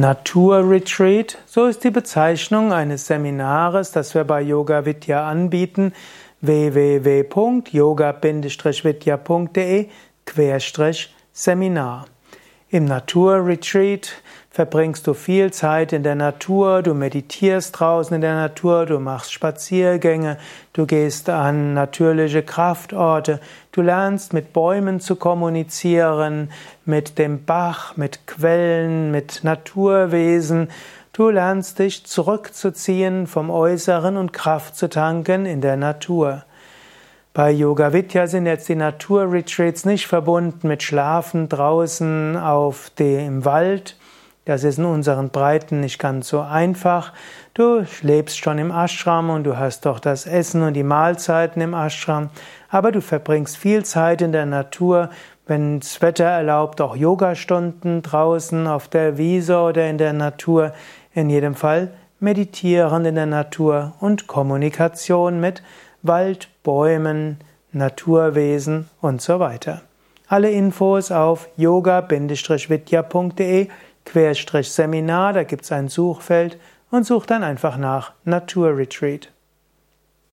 Naturretreat, so ist die Bezeichnung eines Seminares, das wir bei Yoga Vidya anbieten, www.yoga-vidya.de Seminar. Im Naturretreat verbringst du viel Zeit in der Natur, du meditierst draußen in der Natur, du machst Spaziergänge, du gehst an natürliche Kraftorte, du lernst mit Bäumen zu kommunizieren, mit dem Bach, mit Quellen, mit Naturwesen, du lernst dich zurückzuziehen vom Äußeren und Kraft zu tanken in der Natur. Bei Yoga Vidya sind jetzt die Naturretreats nicht verbunden mit Schlafen draußen auf dem Wald, das ist in unseren Breiten nicht ganz so einfach. Du lebst schon im Ashram und du hast doch das Essen und die Mahlzeiten im Ashram, aber du verbringst viel Zeit in der Natur, wenn das Wetter erlaubt, auch Yogastunden draußen auf der Wiese oder in der Natur. In jedem Fall meditieren in der Natur und Kommunikation mit Wald, Bäumen, Naturwesen und so weiter. Alle Infos auf yoga-vidya.de Querstrich Seminar, da gibt es ein Suchfeld und such dann einfach nach Naturretreat.